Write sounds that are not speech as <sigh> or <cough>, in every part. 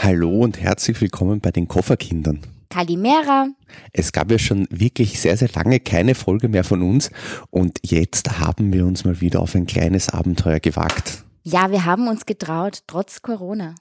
Hallo und herzlich willkommen bei den Kofferkindern. Kalimera. Es gab ja schon wirklich sehr, sehr lange keine Folge mehr von uns und jetzt haben wir uns mal wieder auf ein kleines Abenteuer gewagt. Ja, wir haben uns getraut, trotz Corona.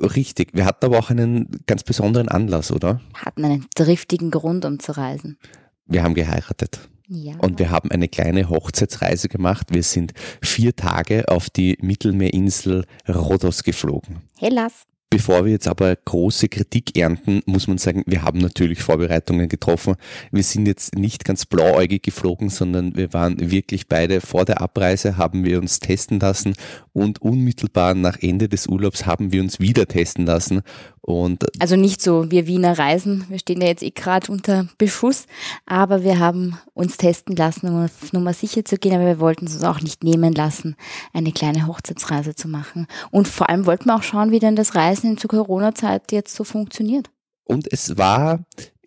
Richtig, wir hatten aber auch einen ganz besonderen Anlass, oder? Hatten einen driftigen Grund, um zu reisen. Wir haben geheiratet. Ja. Und wir haben eine kleine Hochzeitsreise gemacht. Wir sind vier Tage auf die Mittelmeerinsel Rhodos geflogen. Hellas. Bevor wir jetzt aber große Kritik ernten, muss man sagen, wir haben natürlich Vorbereitungen getroffen. Wir sind jetzt nicht ganz blauäugig geflogen, sondern wir waren wirklich beide vor der Abreise, haben wir uns testen lassen und unmittelbar nach Ende des Urlaubs haben wir uns wieder testen lassen. Und also nicht so wir Wiener Reisen, wir stehen ja jetzt eh gerade unter Beschuss, aber wir haben uns testen lassen, um auf Nummer sicher zu gehen, aber wir wollten es uns auch nicht nehmen lassen, eine kleine Hochzeitsreise zu machen. Und vor allem wollten wir auch schauen, wie denn das Reisen zu Corona-Zeit jetzt so funktioniert. Und es war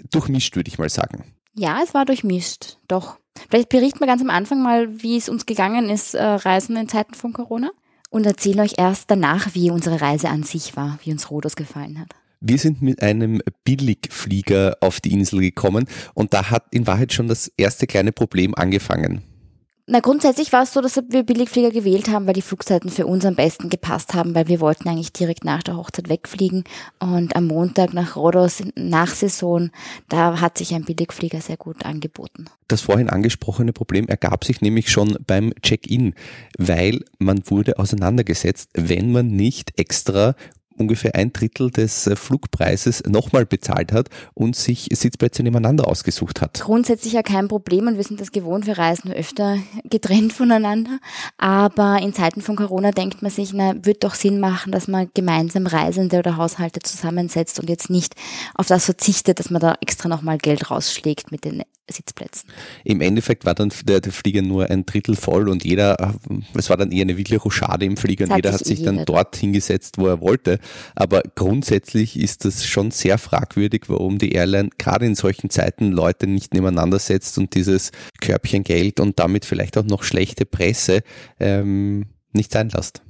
durchmischt, würde ich mal sagen. Ja, es war durchmischt, doch. Vielleicht berichten wir ganz am Anfang mal, wie es uns gegangen ist, äh, Reisen in Zeiten von Corona und erzähle euch erst danach, wie unsere Reise an sich war, wie uns Rhodos gefallen hat. Wir sind mit einem Billigflieger auf die Insel gekommen und da hat in Wahrheit schon das erste kleine Problem angefangen. Na, grundsätzlich war es so, dass wir Billigflieger gewählt haben, weil die Flugzeiten für uns am besten gepasst haben, weil wir wollten eigentlich direkt nach der Hochzeit wegfliegen und am Montag nach Rhodos nach Saison, da hat sich ein Billigflieger sehr gut angeboten. Das vorhin angesprochene Problem ergab sich nämlich schon beim Check-in, weil man wurde auseinandergesetzt, wenn man nicht extra ungefähr ein Drittel des äh, Flugpreises nochmal bezahlt hat und sich Sitzplätze nebeneinander ausgesucht hat. Grundsätzlich ja kein Problem und wir sind das gewohnt, wir reisen öfter <laughs> getrennt voneinander. Aber in Zeiten von Corona denkt man sich, na, wird doch Sinn machen, dass man gemeinsam Reisende oder Haushalte zusammensetzt und jetzt nicht auf das verzichtet, dass man da extra nochmal Geld rausschlägt mit den Sitzplätzen. Im Endeffekt war dann der, der, Flieger nur ein Drittel voll und jeder, es war dann eher eine wirkliche Rochade im Flieger und jeder hat sich dann dort hingesetzt, wo er wollte. Aber grundsätzlich ist das schon sehr fragwürdig, warum die Airline gerade in solchen Zeiten Leute nicht nebeneinander setzt und dieses Körbchen Geld und damit vielleicht auch noch schlechte Presse ähm, nicht sein lässt.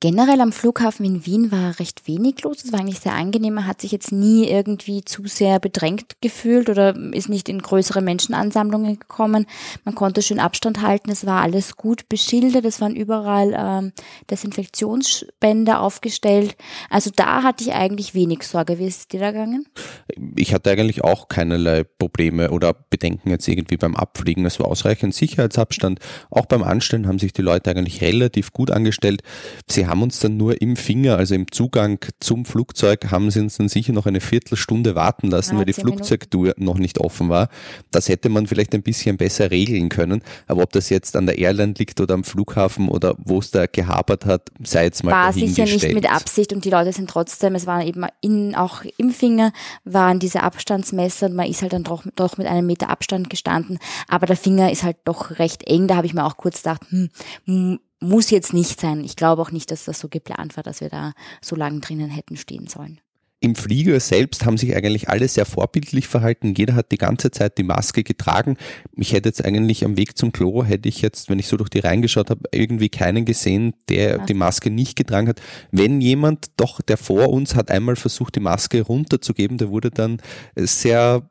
Generell am Flughafen in Wien war recht wenig los. Es war eigentlich sehr angenehm. Man hat sich jetzt nie irgendwie zu sehr bedrängt gefühlt oder ist nicht in größere Menschenansammlungen gekommen. Man konnte schön Abstand halten. Es war alles gut beschildert. Es waren überall ähm, Desinfektionsspender aufgestellt. Also da hatte ich eigentlich wenig Sorge. Wie ist es dir da gegangen? Ich hatte eigentlich auch keinerlei Probleme oder Bedenken jetzt irgendwie beim Abfliegen. Es war ausreichend Sicherheitsabstand. Auch beim Anstellen haben sich die Leute eigentlich relativ gut angestellt. Sie haben uns dann nur im Finger, also im Zugang zum Flugzeug, haben sie uns dann sicher noch eine Viertelstunde warten lassen, ah, weil die Flugzeugtour noch nicht offen war. Das hätte man vielleicht ein bisschen besser regeln können. Aber ob das jetzt an der Airline liegt oder am Flughafen oder wo es da gehabert hat, sei jetzt mal War sicher nicht mit Absicht und die Leute sind trotzdem, es waren eben in, auch im Finger, waren diese Abstandsmesser und man ist halt dann doch, doch mit einem Meter Abstand gestanden. Aber der Finger ist halt doch recht eng. Da habe ich mir auch kurz gedacht, hm, muss jetzt nicht sein. Ich glaube auch nicht, dass das so geplant war, dass wir da so lange drinnen hätten stehen sollen. Im Flieger selbst haben sich eigentlich alle sehr vorbildlich verhalten. Jeder hat die ganze Zeit die Maske getragen. Ich hätte jetzt eigentlich am Weg zum Klo, hätte ich jetzt, wenn ich so durch die reingeschaut habe, irgendwie keinen gesehen, der die Maske nicht getragen hat. Wenn jemand doch, der vor uns hat einmal versucht, die Maske runterzugeben, der wurde dann sehr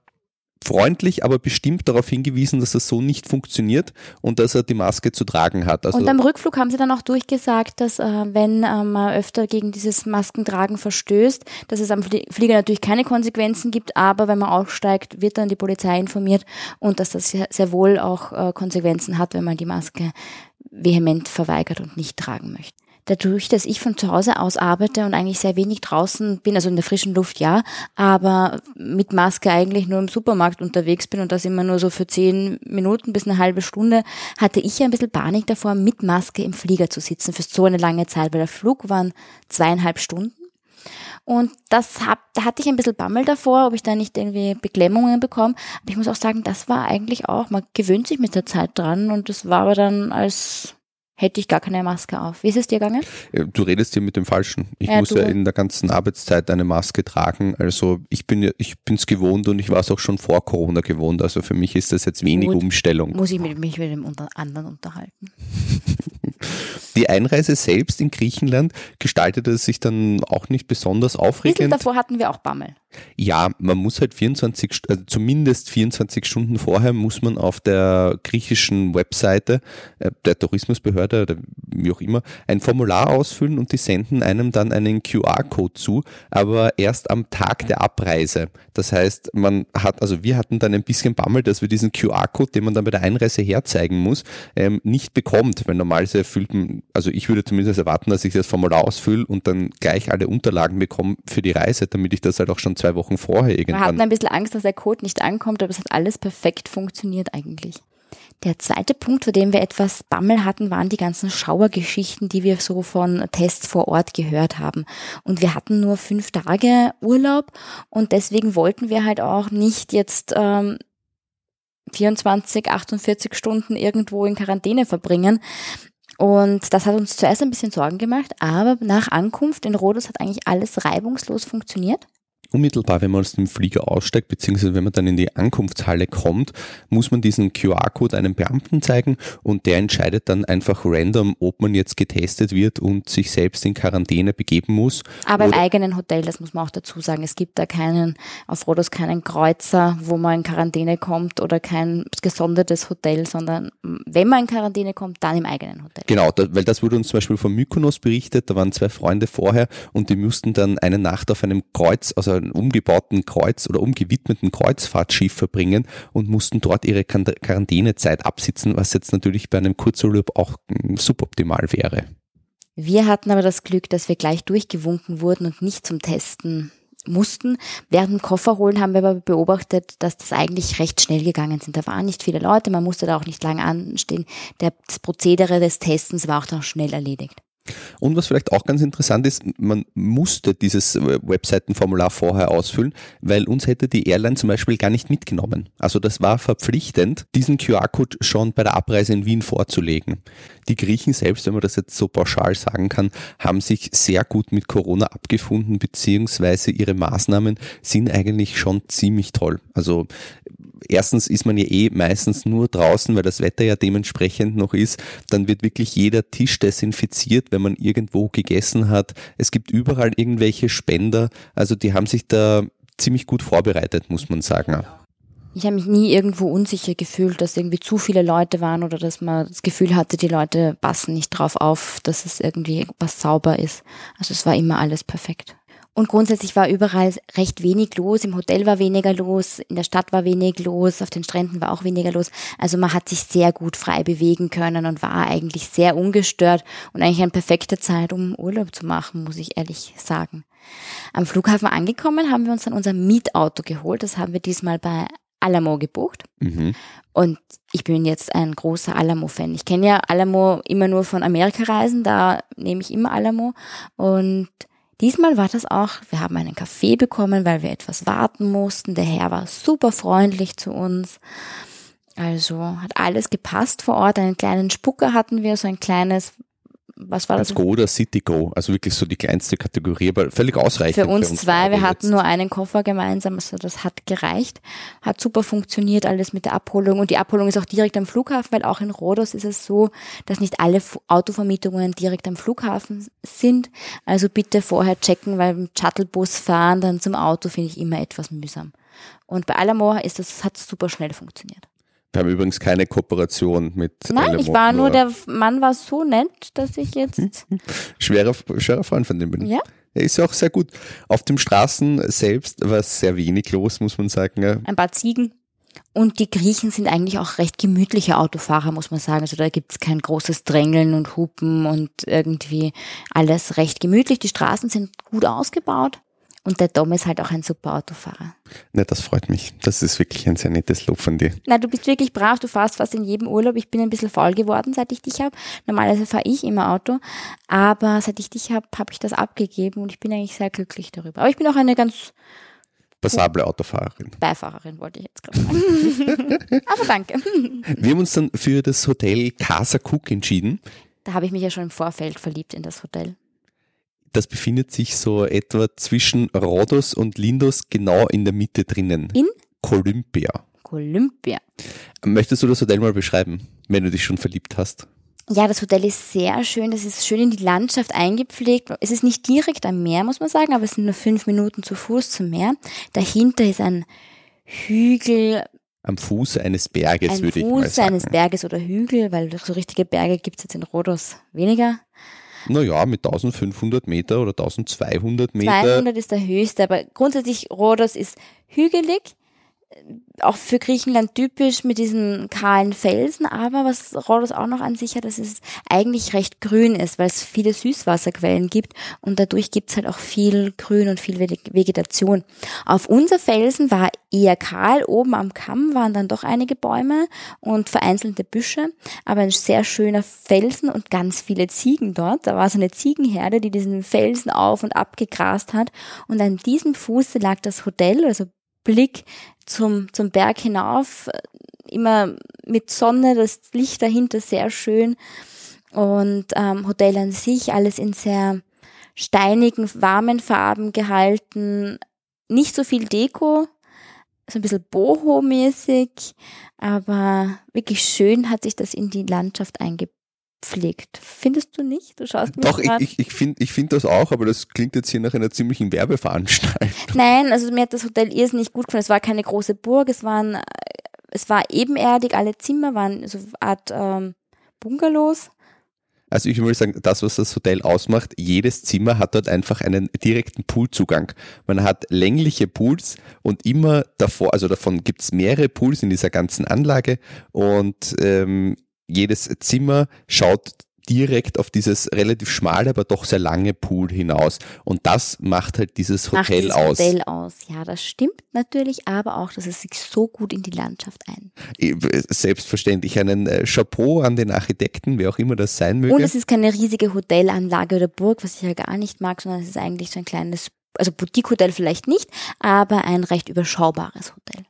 freundlich, aber bestimmt darauf hingewiesen, dass das so nicht funktioniert und dass er die Maske zu tragen hat. Also und am Rückflug haben sie dann auch durchgesagt, dass äh, wenn äh, man öfter gegen dieses Maskentragen verstößt, dass es am Flieger natürlich keine Konsequenzen gibt, aber wenn man aussteigt, wird dann die Polizei informiert und dass das sehr, wohl auch äh, Konsequenzen hat, wenn man die Maske vehement verweigert und nicht tragen möchte dadurch, dass ich von zu Hause aus arbeite und eigentlich sehr wenig draußen bin, also in der frischen Luft ja, aber mit Maske eigentlich nur im Supermarkt unterwegs bin und das immer nur so für zehn Minuten bis eine halbe Stunde, hatte ich ein bisschen Panik davor, mit Maske im Flieger zu sitzen für so eine lange Zeit, weil der Flug waren zweieinhalb Stunden. Und das hab, da hatte ich ein bisschen Bammel davor, ob ich da nicht irgendwie Beklemmungen bekomme. Aber ich muss auch sagen, das war eigentlich auch, man gewöhnt sich mit der Zeit dran und das war aber dann als hätte ich gar keine Maske auf. Wie ist es dir gegangen? Du redest hier mit dem Falschen. Ich ja, muss du. ja in der ganzen Arbeitszeit eine Maske tragen. Also ich bin ich bin es gewohnt und ich war es auch schon vor Corona gewohnt. Also für mich ist das jetzt wenig Gut. Umstellung. Muss ich mich mit dem anderen unterhalten. <laughs> Die Einreise selbst in Griechenland gestaltete sich dann auch nicht besonders aufregend. Bisschen davor hatten wir auch Bammel. Ja, man muss halt 24, also zumindest 24 Stunden vorher muss man auf der griechischen Webseite äh, der Tourismusbehörde oder wie auch immer ein Formular ausfüllen und die senden einem dann einen QR-Code zu, aber erst am Tag der Abreise. Das heißt, man hat, also wir hatten dann ein bisschen Bammel, dass wir diesen QR-Code, den man dann bei der Einreise herzeigen muss, ähm, nicht bekommt, weil normalerweise erfüllt man, also ich würde zumindest erwarten, dass ich das Formular ausfülle und dann gleich alle Unterlagen bekomme für die Reise, damit ich das halt auch schon zwei Wochen vorher irgendwann. Wir hatten ein bisschen Angst, dass der Code nicht ankommt, aber es hat alles perfekt funktioniert eigentlich. Der zweite Punkt, für den wir etwas Bammel hatten, waren die ganzen Schauergeschichten, die wir so von Tests vor Ort gehört haben. Und wir hatten nur fünf Tage Urlaub und deswegen wollten wir halt auch nicht jetzt ähm, 24, 48 Stunden irgendwo in Quarantäne verbringen. Und das hat uns zuerst ein bisschen Sorgen gemacht, aber nach Ankunft in Rhodos hat eigentlich alles reibungslos funktioniert unmittelbar, wenn man aus dem Flieger aussteigt, beziehungsweise wenn man dann in die Ankunftshalle kommt, muss man diesen QR-Code einem Beamten zeigen und der entscheidet dann einfach random, ob man jetzt getestet wird und sich selbst in Quarantäne begeben muss. Aber im eigenen Hotel, das muss man auch dazu sagen. Es gibt da keinen, auf Rhodos keinen Kreuzer, wo man in Quarantäne kommt oder kein gesondertes Hotel, sondern wenn man in Quarantäne kommt, dann im eigenen Hotel. Genau, da, weil das wurde uns zum Beispiel von Mykonos berichtet, da waren zwei Freunde vorher und die mussten dann eine Nacht auf einem Kreuz, also einen umgebauten Kreuz oder umgewidmeten Kreuzfahrtschiff verbringen und mussten dort ihre Quarantänezeit absitzen, was jetzt natürlich bei einem Kurzurlaub auch hm, suboptimal wäre. Wir hatten aber das Glück, dass wir gleich durchgewunken wurden und nicht zum Testen mussten. Während dem Kofferholen haben wir aber beobachtet, dass das eigentlich recht schnell gegangen sind. Da waren nicht viele Leute, man musste da auch nicht lange anstehen. das Prozedere des Testens war auch dann schnell erledigt. Und was vielleicht auch ganz interessant ist, man musste dieses Webseitenformular vorher ausfüllen, weil uns hätte die Airline zum Beispiel gar nicht mitgenommen. Also das war verpflichtend, diesen QR-Code schon bei der Abreise in Wien vorzulegen. Die Griechen selbst, wenn man das jetzt so pauschal sagen kann, haben sich sehr gut mit Corona abgefunden, beziehungsweise ihre Maßnahmen sind eigentlich schon ziemlich toll. Also erstens ist man ja eh meistens nur draußen, weil das Wetter ja dementsprechend noch ist. Dann wird wirklich jeder Tisch desinfiziert, wenn man irgendwo gegessen hat. Es gibt überall irgendwelche Spender. Also die haben sich da ziemlich gut vorbereitet, muss man sagen. Ich habe mich nie irgendwo unsicher gefühlt, dass irgendwie zu viele Leute waren oder dass man das Gefühl hatte, die Leute passen nicht drauf auf, dass es irgendwie was sauber ist. Also es war immer alles perfekt. Und grundsätzlich war überall recht wenig los. Im Hotel war weniger los, in der Stadt war wenig los, auf den Stränden war auch weniger los. Also man hat sich sehr gut frei bewegen können und war eigentlich sehr ungestört und eigentlich eine perfekte Zeit, um Urlaub zu machen, muss ich ehrlich sagen. Am Flughafen angekommen haben wir uns dann unser Mietauto geholt. Das haben wir diesmal bei Alamo gebucht. Mhm. Und ich bin jetzt ein großer Alamo-Fan. Ich kenne ja Alamo immer nur von Amerika-Reisen, da nehme ich immer Alamo. Und Diesmal war das auch, wir haben einen Kaffee bekommen, weil wir etwas warten mussten. Der Herr war super freundlich zu uns. Also hat alles gepasst vor Ort. Einen kleinen Spucker hatten wir, so ein kleines was war das? Go oder City Go, also wirklich so die kleinste Kategorie, aber völlig ausreichend. Für uns, für uns zwei, wir hatten nur einen Koffer gemeinsam, also das hat gereicht, hat super funktioniert, alles mit der Abholung und die Abholung ist auch direkt am Flughafen, weil auch in Rhodos ist es so, dass nicht alle Autovermietungen direkt am Flughafen sind, also bitte vorher checken, weil im Shuttlebus fahren dann zum Auto finde ich immer etwas mühsam. Und bei Alamore ist das, hat super schnell funktioniert. Wir haben übrigens keine Kooperation mit. Nein, Elemo, ich war nur, der Mann war so nett, dass ich jetzt. <laughs> schwerer, schwerer Freund von dem bin. Ja. Er ist auch sehr gut. Auf den Straßen selbst war sehr wenig los, muss man sagen. Ein paar Ziegen. Und die Griechen sind eigentlich auch recht gemütliche Autofahrer, muss man sagen. Also da gibt es kein großes Drängeln und Hupen und irgendwie alles recht gemütlich. Die Straßen sind gut ausgebaut. Und der Dom ist halt auch ein super Autofahrer. Na, das freut mich. Das ist wirklich ein sehr nettes Lob von dir. Na, du bist wirklich brav. Du fährst fast in jedem Urlaub. Ich bin ein bisschen faul geworden, seit ich dich habe. Normalerweise fahre ich immer Auto. Aber seit ich dich habe, habe ich das abgegeben und ich bin eigentlich sehr glücklich darüber. Aber ich bin auch eine ganz passable Autofahrerin. Beifahrerin wollte ich jetzt gerade sagen. <laughs> Aber danke. Wir haben uns dann für das Hotel Casa Cook entschieden. Da habe ich mich ja schon im Vorfeld verliebt in das Hotel das befindet sich so etwa zwischen Rhodos und Lindos genau in der Mitte drinnen. In? Olympia. Olympia. Möchtest du das Hotel mal beschreiben, wenn du dich schon verliebt hast? Ja, das Hotel ist sehr schön. Das ist schön in die Landschaft eingepflegt. Es ist nicht direkt am Meer, muss man sagen, aber es sind nur fünf Minuten zu Fuß zum Meer. Dahinter ist ein Hügel. Am Fuße eines Berges, ein würde ich mal Fuße sagen. eines Berges oder Hügel, weil so richtige Berge gibt es jetzt in Rhodos weniger. Naja, mit 1500 Meter oder 1200 Meter. 200 ist der höchste, aber grundsätzlich Rhodos ist hügelig auch für Griechenland typisch mit diesen kahlen Felsen, aber was Rhodos auch noch an sich hat, dass es eigentlich recht grün ist, weil es viele Süßwasserquellen gibt und dadurch gibt es halt auch viel Grün und viel Vegetation. Auf unser Felsen war eher kahl, oben am Kamm waren dann doch einige Bäume und vereinzelte Büsche, aber ein sehr schöner Felsen und ganz viele Ziegen dort. Da war so eine Ziegenherde, die diesen Felsen auf und ab gegrast hat und an diesem Fuße lag das Hotel, also Blick zum, zum Berg hinauf, immer mit Sonne, das Licht dahinter sehr schön. Und ähm, Hotel an sich, alles in sehr steinigen, warmen Farben gehalten. Nicht so viel Deko, so ein bisschen boho-mäßig, aber wirklich schön hat sich das in die Landschaft eingebaut pflegt. Findest du nicht? Du schaust mir Doch, grad. ich, ich, finde ich find das auch, aber das klingt jetzt hier nach einer ziemlichen Werbeveranstaltung. Nein, also mir hat das Hotel irrsinnig gut gefallen. Es war keine große Burg, es waren, es war ebenerdig, alle Zimmer waren so eine Art ähm, Bungalows. Also ich würde sagen, das, was das Hotel ausmacht, jedes Zimmer hat dort einfach einen direkten Poolzugang. Man hat längliche Pools und immer davor, also davon gibt es mehrere Pools in dieser ganzen Anlage und ähm, jedes Zimmer schaut direkt auf dieses relativ schmale, aber doch sehr lange Pool hinaus. Und das macht halt dieses Hotel macht dieses aus. Hotel aus. Ja, das stimmt natürlich, aber auch, dass es sich so gut in die Landschaft ein. Selbstverständlich einen äh, Chapeau an den Architekten, wer auch immer das sein möge. Und es ist keine riesige Hotelanlage oder Burg, was ich ja gar nicht mag, sondern es ist eigentlich so ein kleines, also Boutique-Hotel vielleicht nicht, aber ein recht überschaubares Hotel.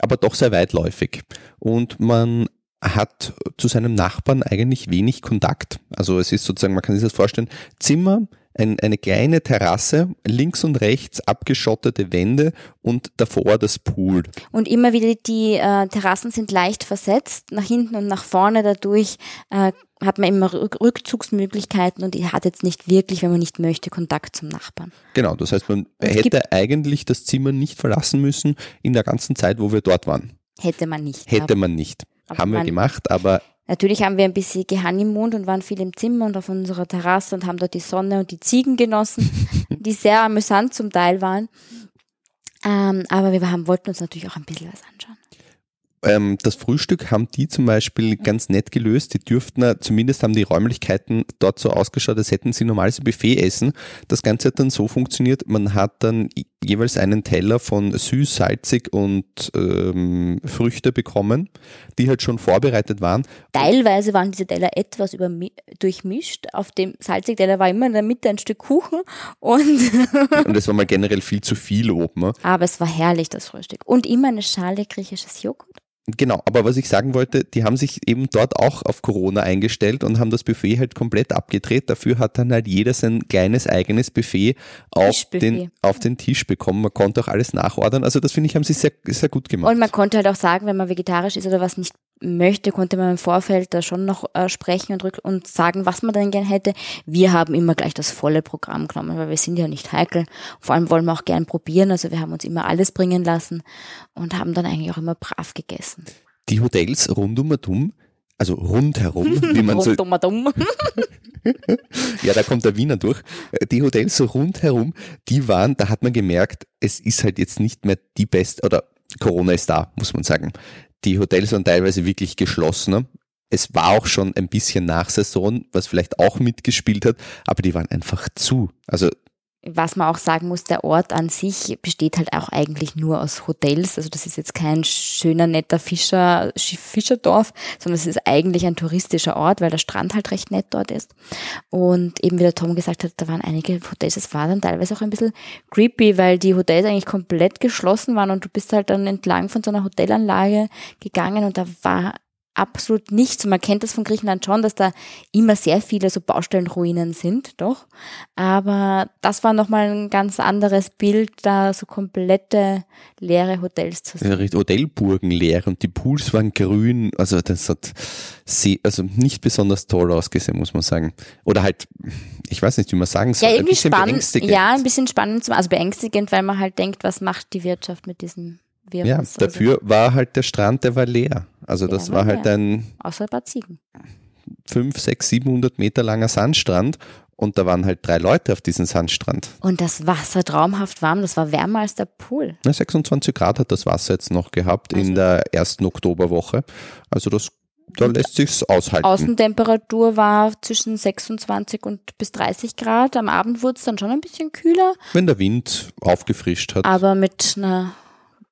Aber doch sehr weitläufig. Und man hat zu seinem Nachbarn eigentlich wenig Kontakt. Also es ist sozusagen, man kann sich das vorstellen, Zimmer, ein, eine kleine Terrasse, links und rechts abgeschottete Wände und davor das Pool. Und immer wieder die äh, Terrassen sind leicht versetzt, nach hinten und nach vorne. Dadurch äh, hat man immer Rückzugsmöglichkeiten und hat jetzt nicht wirklich, wenn man nicht möchte, Kontakt zum Nachbarn. Genau, das heißt, man hätte eigentlich das Zimmer nicht verlassen müssen in der ganzen Zeit, wo wir dort waren. Hätte man nicht. Hätte man nicht. Aber haben wir gemacht, aber. Natürlich haben wir ein bisschen gehanimond und waren viel im Zimmer und auf unserer Terrasse und haben dort die Sonne und die Ziegen genossen, <laughs> die sehr amüsant zum Teil waren. Ähm, aber wir haben, wollten uns natürlich auch ein bisschen was anschauen. Ähm, das Frühstück haben die zum Beispiel ganz nett gelöst. Die dürften, zumindest haben die Räumlichkeiten dort so ausgeschaut, als hätten sie normales Buffet essen. Das Ganze hat dann so funktioniert, man hat dann jeweils einen Teller von süß, salzig und ähm, Früchte bekommen, die halt schon vorbereitet waren. Teilweise waren diese Teller etwas durchmischt. Auf dem salzigen Teller war immer in der Mitte ein Stück Kuchen und und <laughs> es war mal generell viel zu viel oben. Ne? Aber es war herrlich, das Frühstück. Und immer eine Schale griechisches Joghurt. Genau, aber was ich sagen wollte, die haben sich eben dort auch auf Corona eingestellt und haben das Buffet halt komplett abgedreht. Dafür hat dann halt jeder sein kleines eigenes Buffet auf, den, auf den Tisch bekommen. Man konnte auch alles nachordern. Also das finde ich, haben sie sehr, sehr gut gemacht. Und man konnte halt auch sagen, wenn man vegetarisch ist oder was nicht möchte, konnte man im Vorfeld da schon noch äh, sprechen und, und sagen, was man dann gern hätte. Wir haben immer gleich das volle Programm genommen, weil wir sind ja nicht heikel. Vor allem wollen wir auch gern probieren. Also wir haben uns immer alles bringen lassen und haben dann eigentlich auch immer brav gegessen. Die Hotels rund um Atum, also rundherum, <laughs> wie man so. rund um <laughs> ja, da kommt der Wiener durch. Die Hotels so rundherum, die waren, da hat man gemerkt, es ist halt jetzt nicht mehr die beste, oder Corona ist da, muss man sagen. Die Hotels waren teilweise wirklich geschlossener. Es war auch schon ein bisschen nach Saison, was vielleicht auch mitgespielt hat, aber die waren einfach zu. Also was man auch sagen muss, der Ort an sich besteht halt auch eigentlich nur aus Hotels. Also das ist jetzt kein schöner, netter Fischer, Fischerdorf, sondern es ist eigentlich ein touristischer Ort, weil der Strand halt recht nett dort ist. Und eben wie der Tom gesagt hat, da waren einige Hotels. Es war dann teilweise auch ein bisschen creepy, weil die Hotels eigentlich komplett geschlossen waren und du bist halt dann entlang von so einer Hotelanlage gegangen und da war absolut nichts. Und man kennt das von Griechenland schon, dass da immer sehr viele so Baustellenruinen sind, doch. Aber das war nochmal ein ganz anderes Bild, da so komplette leere Hotels zu sehen. Ja, Hotelburgen leer und die Pools waren grün. Also das hat sie, also nicht besonders toll ausgesehen, muss man sagen. Oder halt, ich weiß nicht, wie man sagen soll. Ja, irgendwie spannend. Ja, ein bisschen spannend, also beängstigend, weil man halt denkt, was macht die Wirtschaft mit diesem Virus? Ja, dafür also. war halt der Strand, der war leer. Also das war, war halt ein. Außer ein paar Ziegen. 5, 6, 700 Meter langer Sandstrand und da waren halt drei Leute auf diesem Sandstrand. Und das Wasser traumhaft warm, das war wärmer als der Pool. Na, 26 Grad hat das Wasser jetzt noch gehabt also. in der ersten Oktoberwoche. Also das da lässt sich's aushalten. Außentemperatur war zwischen 26 und bis 30 Grad. Am Abend wurde es dann schon ein bisschen kühler. Wenn der Wind aufgefrischt hat. Aber mit einer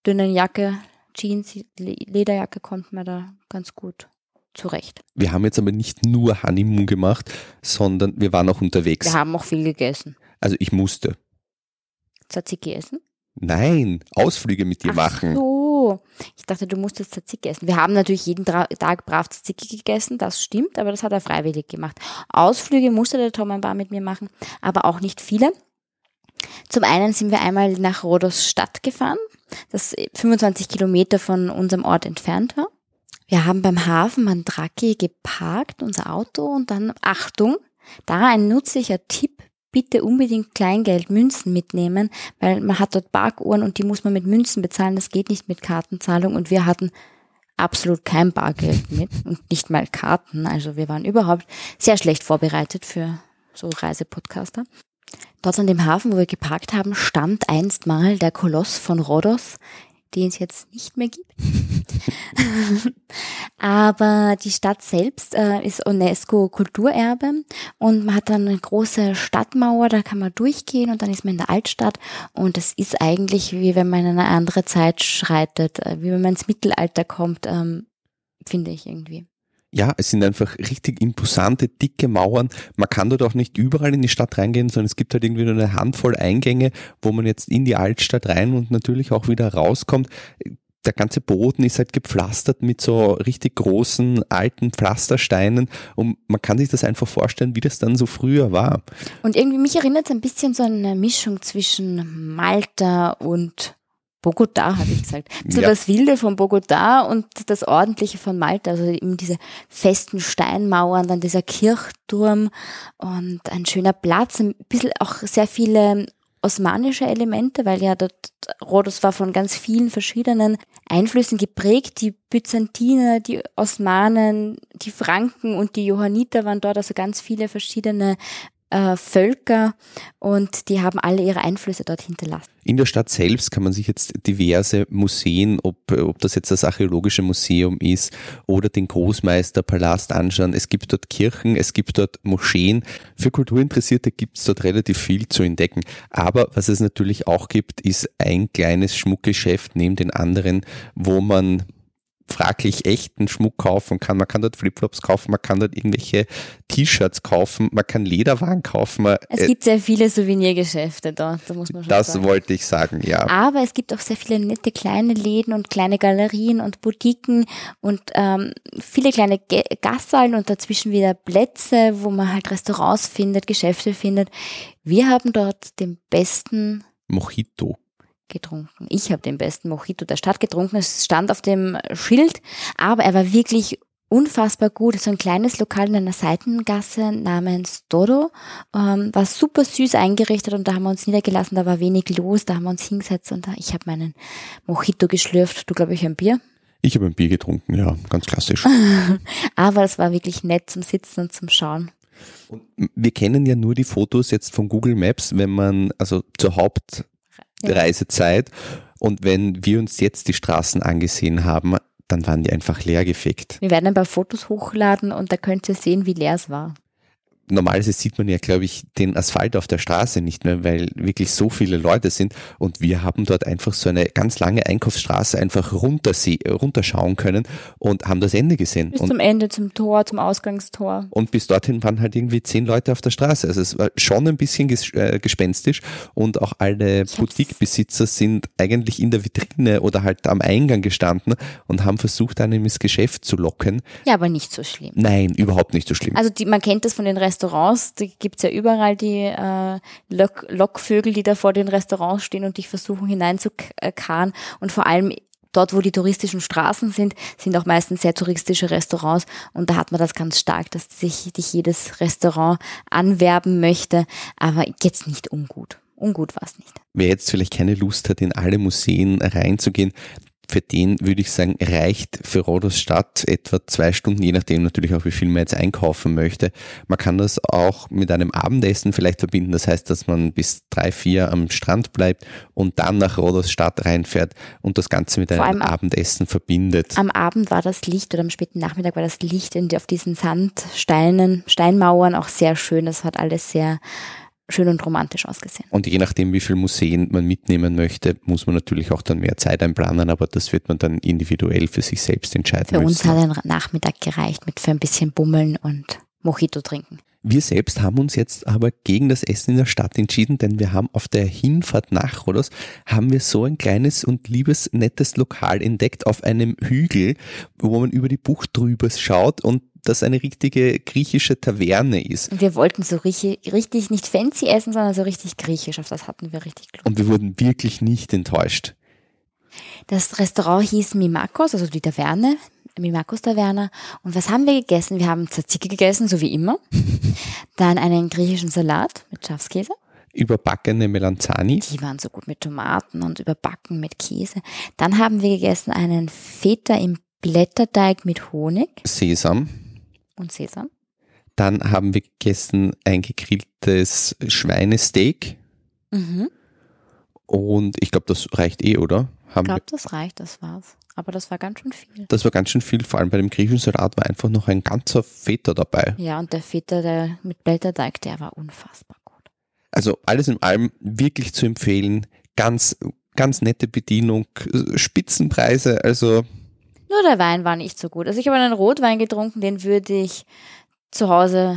dünnen Jacke, Jeans, Lederjacke kommt man da ganz gut zurecht. Wir haben jetzt aber nicht nur Honeymoon gemacht, sondern wir waren auch unterwegs. Wir haben auch viel gegessen. Also ich musste. Tzatziki essen? Nein, Ausflüge mit dir Ach machen. So, ich dachte, du musstest Tzatziki essen. Wir haben natürlich jeden Tag brav Tzatziki gegessen, das stimmt, aber das hat er freiwillig gemacht. Ausflüge musste der Tom ein paar mit mir machen, aber auch nicht viele. Zum einen sind wir einmal nach Rhodos Stadt gefahren, das 25 Kilometer von unserem Ort entfernt war. Wir haben beim Hafen Mandrake geparkt, unser Auto, und dann, Achtung, da ein nützlicher Tipp, bitte unbedingt Kleingeld, Münzen mitnehmen, weil man hat dort Parkuhren und die muss man mit Münzen bezahlen, das geht nicht mit Kartenzahlung und wir hatten absolut kein Bargeld mit und nicht mal Karten, also wir waren überhaupt sehr schlecht vorbereitet für so Reisepodcaster. Dort an dem Hafen, wo wir geparkt haben, stand einst mal der Koloss von Rhodos, den es jetzt nicht mehr gibt. <laughs> Aber die Stadt selbst äh, ist UNESCO-Kulturerbe und man hat dann eine große Stadtmauer, da kann man durchgehen und dann ist man in der Altstadt und es ist eigentlich wie wenn man in eine andere Zeit schreitet, äh, wie wenn man ins Mittelalter kommt, ähm, finde ich irgendwie ja, es sind einfach richtig imposante, dicke Mauern. Man kann dort auch nicht überall in die Stadt reingehen, sondern es gibt halt irgendwie nur eine Handvoll Eingänge, wo man jetzt in die Altstadt rein und natürlich auch wieder rauskommt. Der ganze Boden ist halt gepflastert mit so richtig großen alten Pflastersteinen und man kann sich das einfach vorstellen, wie das dann so früher war. Und irgendwie mich erinnert es ein bisschen so eine Mischung zwischen Malta und Bogota, habe ich gesagt. So ja. das Wilde von Bogota und das Ordentliche von Malta. Also eben diese festen Steinmauern, dann dieser Kirchturm und ein schöner Platz. Ein bisschen auch sehr viele osmanische Elemente, weil ja dort Rhodos war von ganz vielen verschiedenen Einflüssen geprägt. Die Byzantiner, die Osmanen, die Franken und die Johanniter waren dort, also ganz viele verschiedene äh, Völker und die haben alle ihre Einflüsse dort hinterlassen. In der Stadt selbst kann man sich jetzt diverse Museen, ob, ob das jetzt das Archäologische Museum ist oder den Großmeisterpalast anschauen. Es gibt dort Kirchen, es gibt dort Moscheen. Für Kulturinteressierte gibt es dort relativ viel zu entdecken. Aber was es natürlich auch gibt, ist ein kleines Schmuckgeschäft neben den anderen, wo man fraglich echten Schmuck kaufen kann. Man kann dort Flipflops kaufen, man kann dort irgendwelche T-Shirts kaufen, man kann Lederwaren kaufen. Es äh, gibt sehr viele Souvenirgeschäfte dort, da muss man schon Das sagen. wollte ich sagen, ja. Aber es gibt auch sehr viele nette kleine Läden und kleine Galerien und Boutiquen und ähm, viele kleine Gassallen und dazwischen wieder Plätze, wo man halt Restaurants findet, Geschäfte findet. Wir haben dort den besten Mojito getrunken. Ich habe den besten Mojito der Stadt getrunken. Es stand auf dem Schild, aber er war wirklich unfassbar gut. So ein kleines Lokal in einer Seitengasse namens Dodo. Ähm, war super süß eingerichtet und da haben wir uns niedergelassen. Da war wenig los. Da haben wir uns hingesetzt und ich habe meinen Mojito geschlürft. Du glaube ich ein Bier? Ich habe ein Bier getrunken, ja, ganz klassisch. <laughs> aber es war wirklich nett zum Sitzen und zum Schauen. Und wir kennen ja nur die Fotos jetzt von Google Maps, wenn man also zur Haupt ja. Reisezeit. Und wenn wir uns jetzt die Straßen angesehen haben, dann waren die einfach leergefegt. Wir werden ein paar Fotos hochladen und da könnt ihr sehen, wie leer es war. Normalerweise sieht man ja, glaube ich, den Asphalt auf der Straße nicht mehr, weil wirklich so viele Leute sind und wir haben dort einfach so eine ganz lange Einkaufsstraße einfach runterschauen können und haben das Ende gesehen. Bis und, zum Ende, zum Tor, zum Ausgangstor. Und bis dorthin waren halt irgendwie zehn Leute auf der Straße. Also es war schon ein bisschen äh, gespenstisch und auch alle Boutiquebesitzer sind eigentlich in der Vitrine oder halt am Eingang gestanden und haben versucht, einem ins Geschäft zu locken. Ja, aber nicht so schlimm. Nein, überhaupt nicht so schlimm. Also die, man kennt das von den Restaurants, da gibt's ja überall die äh, Lok Lockvögel, die da vor den Restaurants stehen und dich versuchen hineinzukarren und vor allem dort, wo die touristischen Straßen sind, sind auch meistens sehr touristische Restaurants und da hat man das ganz stark, dass sich dich jedes Restaurant anwerben möchte, aber jetzt nicht ungut. Ungut war es nicht. Wer jetzt vielleicht keine Lust hat, in alle Museen reinzugehen, für den würde ich sagen, reicht für Rhodos Stadt etwa zwei Stunden, je nachdem natürlich auch, wie viel man jetzt einkaufen möchte. Man kann das auch mit einem Abendessen vielleicht verbinden. Das heißt, dass man bis drei, vier am Strand bleibt und dann nach Rhodos Stadt reinfährt und das Ganze mit einem Abendessen verbindet. Am Abend war das Licht oder am späten Nachmittag war das Licht in, auf diesen Sandsteinen, Steinmauern auch sehr schön. Das hat alles sehr schön und romantisch ausgesehen. Und je nachdem, wie viele Museen man mitnehmen möchte, muss man natürlich auch dann mehr Zeit einplanen, aber das wird man dann individuell für sich selbst entscheiden. Für müssen. uns hat ein Nachmittag gereicht mit für ein bisschen Bummeln und Mojito trinken. Wir selbst haben uns jetzt aber gegen das Essen in der Stadt entschieden, denn wir haben auf der Hinfahrt nach Rhodos haben wir so ein kleines und liebes, nettes Lokal entdeckt auf einem Hügel, wo man über die Bucht drüber schaut und das eine richtige griechische Taverne ist. Und wir wollten so richtig, richtig nicht fancy essen, sondern so richtig griechisch. Auf das hatten wir richtig Glück. Und wir wurden wirklich nicht enttäuscht. Das Restaurant hieß Mimakos, also die Taverne, Mimakos Taverne. Und was haben wir gegessen? Wir haben Tzatziki gegessen, so wie immer. <laughs> Dann einen griechischen Salat mit Schafskäse. Überbackene Melanzani. Die waren so gut mit Tomaten und überbacken mit Käse. Dann haben wir gegessen einen Feta im Blätterteig mit Honig. Sesam und Sesam. Dann haben wir gegessen ein gegrilltes Schweinesteak. Mhm. Und ich glaube, das reicht eh, oder? Haben ich glaube, das reicht, das war's. Aber das war ganz schön viel. Das war ganz schön viel, vor allem bei dem griechischen Salat war einfach noch ein ganzer Feta dabei. Ja, und der Feta der mit Blätterteig, der war unfassbar gut. Also alles in allem wirklich zu empfehlen. Ganz, ganz nette Bedienung, Spitzenpreise, also nur der Wein war nicht so gut. Also ich habe einen Rotwein getrunken, den würde ich zu Hause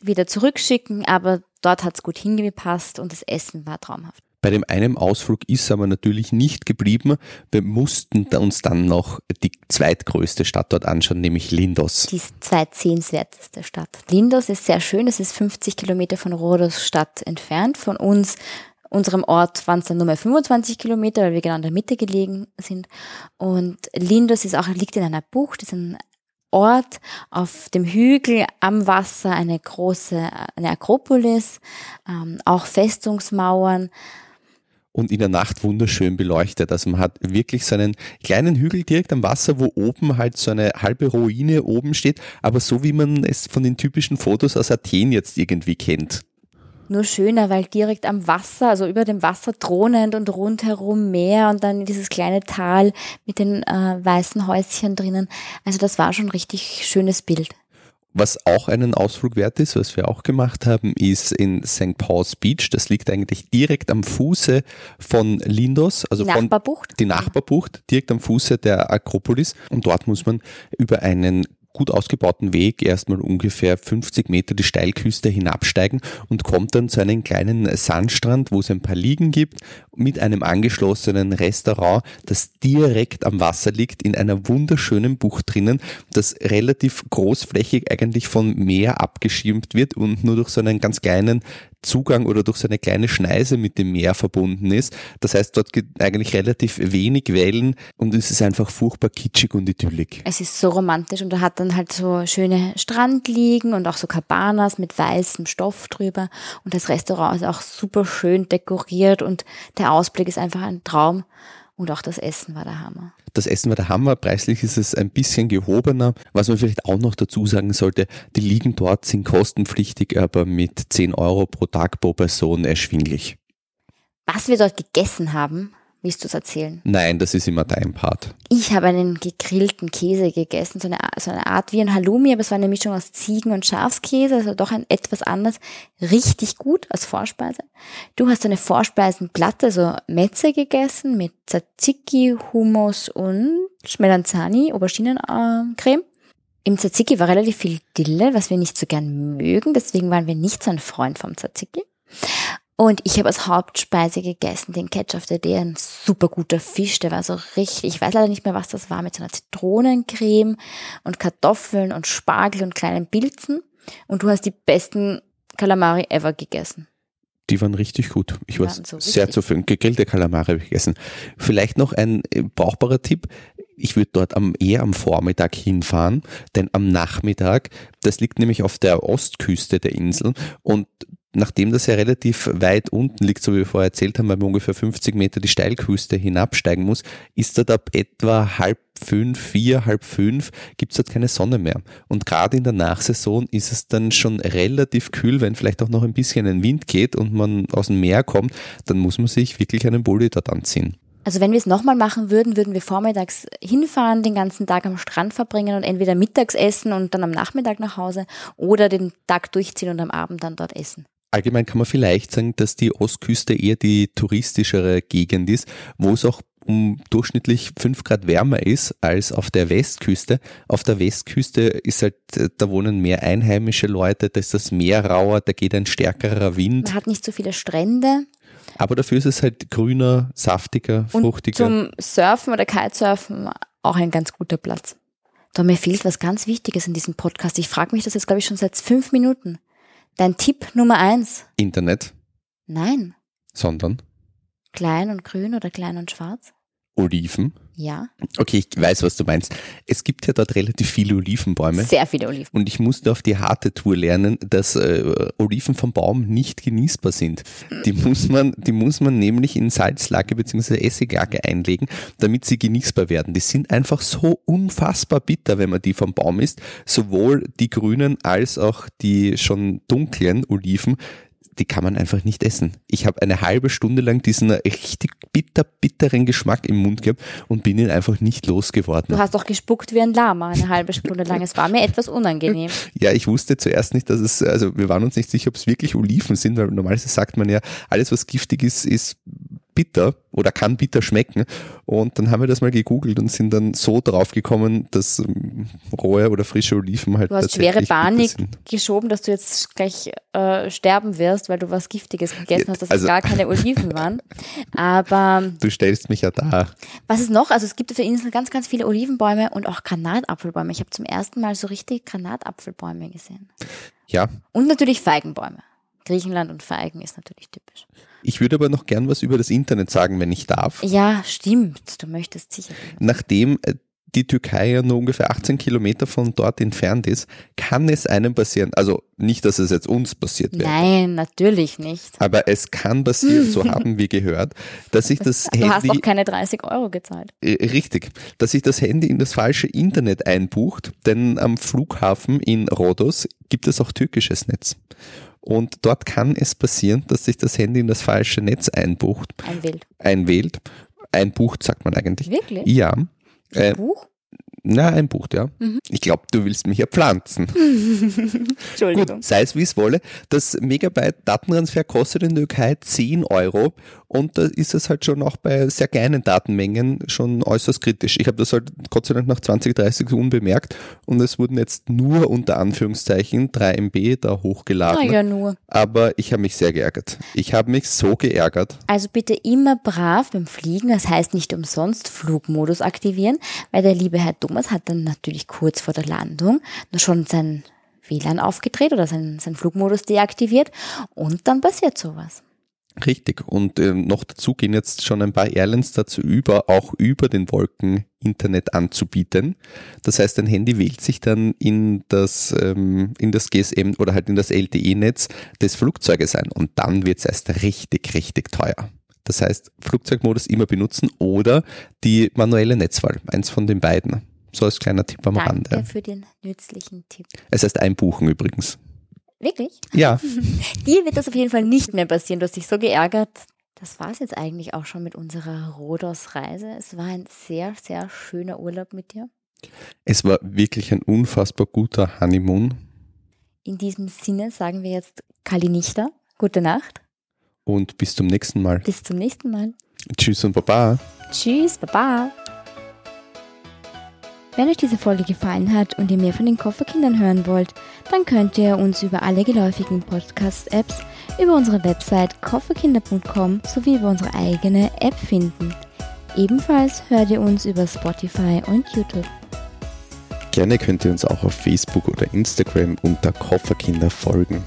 wieder zurückschicken, aber dort hat es gut hingepasst und das Essen war traumhaft. Bei dem einen Ausflug ist aber natürlich nicht geblieben. Wir mussten uns dann noch die zweitgrößte Stadt dort anschauen, nämlich Lindos. Die zweitsehenswerteste Stadt. Lindos ist sehr schön. Es ist 50 Kilometer von Rhodos Stadt entfernt. Von uns unserem Ort waren es dann nur mehr 25 Kilometer, weil wir genau in der Mitte gelegen sind. Und Lindos ist auch, liegt in einer Bucht, ist ein Ort auf dem Hügel am Wasser, eine große, eine Akropolis, ähm, auch Festungsmauern. Und in der Nacht wunderschön beleuchtet. Also man hat wirklich so einen kleinen Hügel direkt am Wasser, wo oben halt so eine halbe Ruine oben steht, aber so wie man es von den typischen Fotos aus Athen jetzt irgendwie kennt nur schöner, weil direkt am Wasser, also über dem Wasser thronend und rundherum Meer und dann dieses kleine Tal mit den äh, weißen Häuschen drinnen. Also das war schon richtig schönes Bild. Was auch einen Ausflug wert ist, was wir auch gemacht haben, ist in St. Paul's Beach. Das liegt eigentlich direkt am Fuße von Lindos, also die Nachbarbucht. Von die Nachbarbucht, direkt am Fuße der Akropolis. Und dort muss man über einen gut ausgebauten Weg erstmal ungefähr 50 Meter die Steilküste hinabsteigen und kommt dann zu einem kleinen Sandstrand, wo es ein paar Liegen gibt, mit einem angeschlossenen Restaurant, das direkt am Wasser liegt, in einer wunderschönen Bucht drinnen, das relativ großflächig eigentlich vom Meer abgeschirmt wird und nur durch so einen ganz kleinen Zugang oder durch so eine kleine Schneise mit dem Meer verbunden ist. Das heißt, dort gibt eigentlich relativ wenig Wellen und es ist einfach furchtbar kitschig und idyllisch. Es ist so romantisch und da hat dann halt so schöne Strandliegen und auch so Cabanas mit weißem Stoff drüber und das Restaurant ist auch super schön dekoriert und der Ausblick ist einfach ein Traum. Und auch das Essen war der Hammer. Das Essen war der Hammer. Preislich ist es ein bisschen gehobener. Was man vielleicht auch noch dazu sagen sollte, die Liegen dort sind kostenpflichtig, aber mit 10 Euro pro Tag pro Person erschwinglich. Was wir dort gegessen haben, Willst du es erzählen? Nein, das ist immer dein Part. Ich habe einen gegrillten Käse gegessen, so eine, so eine Art wie ein Halloumi, aber es war eine Mischung aus Ziegen- und Schafskäse, also doch ein etwas anders. Richtig gut als Vorspeise. Du hast eine Vorspeisenplatte, so Metze gegessen mit Tzatziki, Hummus und Schmelanzani, Auberginencreme. Im Tzatziki war relativ viel Dille, was wir nicht so gern mögen, deswegen waren wir nicht so ein Freund vom Tzatziki. Und ich habe als Hauptspeise gegessen den Ketchup der Idee, ein super guter Fisch, der war so richtig, ich weiß leider nicht mehr, was das war, mit so einer Zitronencreme und Kartoffeln und Spargel und kleinen Pilzen. Und du hast die besten Kalamari ever gegessen. Die waren richtig gut. Ich war so sehr zufrieden. Gegrillte Kalamari habe ich gegessen. Vielleicht noch ein äh, brauchbarer Tipp. Ich würde dort am, eher am Vormittag hinfahren, denn am Nachmittag, das liegt nämlich auf der Ostküste der Insel und nachdem das ja relativ weit unten liegt, so wie wir vorher erzählt haben, weil man ungefähr 50 Meter die Steilküste hinabsteigen muss, ist dort ab etwa halb fünf, vier, halb fünf, gibt es dort keine Sonne mehr. Und gerade in der Nachsaison ist es dann schon relativ kühl, wenn vielleicht auch noch ein bisschen ein Wind geht und man aus dem Meer kommt, dann muss man sich wirklich einen Bulli dort anziehen. Also wenn wir es nochmal machen würden, würden wir vormittags hinfahren, den ganzen Tag am Strand verbringen und entweder mittags essen und dann am Nachmittag nach Hause oder den Tag durchziehen und am Abend dann dort essen. Allgemein kann man vielleicht sagen, dass die Ostküste eher die touristischere Gegend ist, wo es auch um durchschnittlich fünf Grad wärmer ist als auf der Westküste. Auf der Westküste ist halt, da wohnen mehr einheimische Leute, da ist das Meer rauer, da geht ein stärkerer Wind. Man hat nicht so viele Strände. Aber dafür ist es halt grüner, saftiger, fruchtiger. Und zum Surfen oder Kitesurfen auch ein ganz guter Platz. Doch mir fehlt was ganz Wichtiges in diesem Podcast. Ich frage mich das jetzt, glaube ich, schon seit fünf Minuten. Dein Tipp Nummer eins. Internet. Nein. Sondern? Klein und grün oder klein und schwarz? Oliven. Ja. Okay, ich weiß, was du meinst. Es gibt ja dort relativ viele Olivenbäume. Sehr viele Oliven. Und ich musste auf die harte Tour lernen, dass äh, Oliven vom Baum nicht genießbar sind. Die muss man, die muss man nämlich in Salzlake bzw. Essiglake einlegen, damit sie genießbar werden. Die sind einfach so unfassbar bitter, wenn man die vom Baum isst. Sowohl die grünen als auch die schon dunklen Oliven die kann man einfach nicht essen. Ich habe eine halbe Stunde lang diesen richtig bitter, bitteren Geschmack im Mund gehabt und bin ihn einfach nicht losgeworden. Du hast doch gespuckt wie ein Lama eine halbe Stunde lang. Es war mir etwas unangenehm. <laughs> Ja, ich wusste zuerst nicht, dass es, also wir waren uns nicht sicher, ob es wirklich Oliven sind, weil normalerweise sagt man ja, alles was giftig ist, ist bitter oder kann bitter schmecken. Und dann haben wir das mal gegoogelt und sind dann so drauf gekommen, dass ähm, rohe oder frische Oliven halt. Du hast schwere Panik geschoben, dass du jetzt gleich äh, sterben wirst, weil du was Giftiges gegessen hast, dass also, es gar keine Oliven <laughs> waren. Aber. Du stellst mich ja da. Was ist noch? Also es gibt auf der Insel ganz, ganz viele Olivenbäume und auch Granatapfelbäume. Ich habe zum ersten Mal so richtig Granatapfelbäume gesehen. Ja. Und natürlich Feigenbäume. Griechenland und Feigen ist natürlich typisch. Ich würde aber noch gern was über das Internet sagen, wenn ich darf. Ja, stimmt. Du möchtest sicher. Nachdem äh, die Türkei ja nur ungefähr 18 Kilometer von dort entfernt ist, kann es einem passieren. Also nicht, dass es jetzt uns passiert wäre. Nein, natürlich nicht. Aber es kann passieren, so haben wir gehört, dass sich das du Handy. Du hast doch keine 30 Euro gezahlt. Äh, richtig, dass sich das Handy in das falsche Internet einbucht, denn am Flughafen in Rhodos gibt es auch türkisches Netz. Und dort kann es passieren, dass sich das Handy in das falsche Netz einbucht. Einwählt. Einwählt. Einbucht, sagt man eigentlich. Wirklich? Ja. Ein äh, Buch? Na, ein Buch, ja. Mhm. Ich glaube, du willst mich ja pflanzen. <laughs> Entschuldigung. Gut, sei es wie es wolle. Das Megabyte Datentransfer kostet in der Türkei 10 Euro und da ist es halt schon auch bei sehr kleinen Datenmengen schon äußerst kritisch. Ich habe das halt Gott sei Dank nach 20, 30 Sekunden bemerkt und es wurden jetzt nur unter Anführungszeichen 3 MB da hochgeladen. Ah ja, nur. Aber ich habe mich sehr geärgert. Ich habe mich so geärgert. Also bitte immer brav beim Fliegen, das heißt nicht umsonst Flugmodus aktivieren, weil der liebe Herr Thomas hat dann natürlich kurz vor der Landung schon sein WLAN aufgedreht oder seinen, seinen Flugmodus deaktiviert und dann passiert sowas. Richtig. Und äh, noch dazu gehen jetzt schon ein paar Airlines dazu über, auch über den Wolken Internet anzubieten. Das heißt, ein Handy wählt sich dann in das, ähm, in das GSM oder halt in das LTE-Netz des Flugzeuges ein. Und dann wird es erst richtig, richtig teuer. Das heißt, Flugzeugmodus immer benutzen oder die manuelle Netzwahl. Eins von den beiden. So als kleiner Tipp am Danke Rande. Danke für den nützlichen Tipp. Es heißt einbuchen übrigens. Wirklich? Ja. <laughs> Dir wird das auf jeden Fall nicht mehr passieren. Du hast dich so geärgert, Das war es jetzt eigentlich auch schon mit unserer Rhodos-Reise. Es war ein sehr, sehr schöner Urlaub mit dir. Es war wirklich ein unfassbar guter Honeymoon. In diesem Sinne sagen wir jetzt Kalinichta. Gute Nacht. Und bis zum nächsten Mal. Bis zum nächsten Mal. Tschüss und Baba. Tschüss, Baba. Wenn euch diese Folge gefallen hat und ihr mehr von den Kofferkindern hören wollt, dann könnt ihr uns über alle geläufigen Podcast-Apps, über unsere Website kofferkinder.com sowie über unsere eigene App finden. Ebenfalls hört ihr uns über Spotify und YouTube. Gerne könnt ihr uns auch auf Facebook oder Instagram unter Kofferkinder folgen.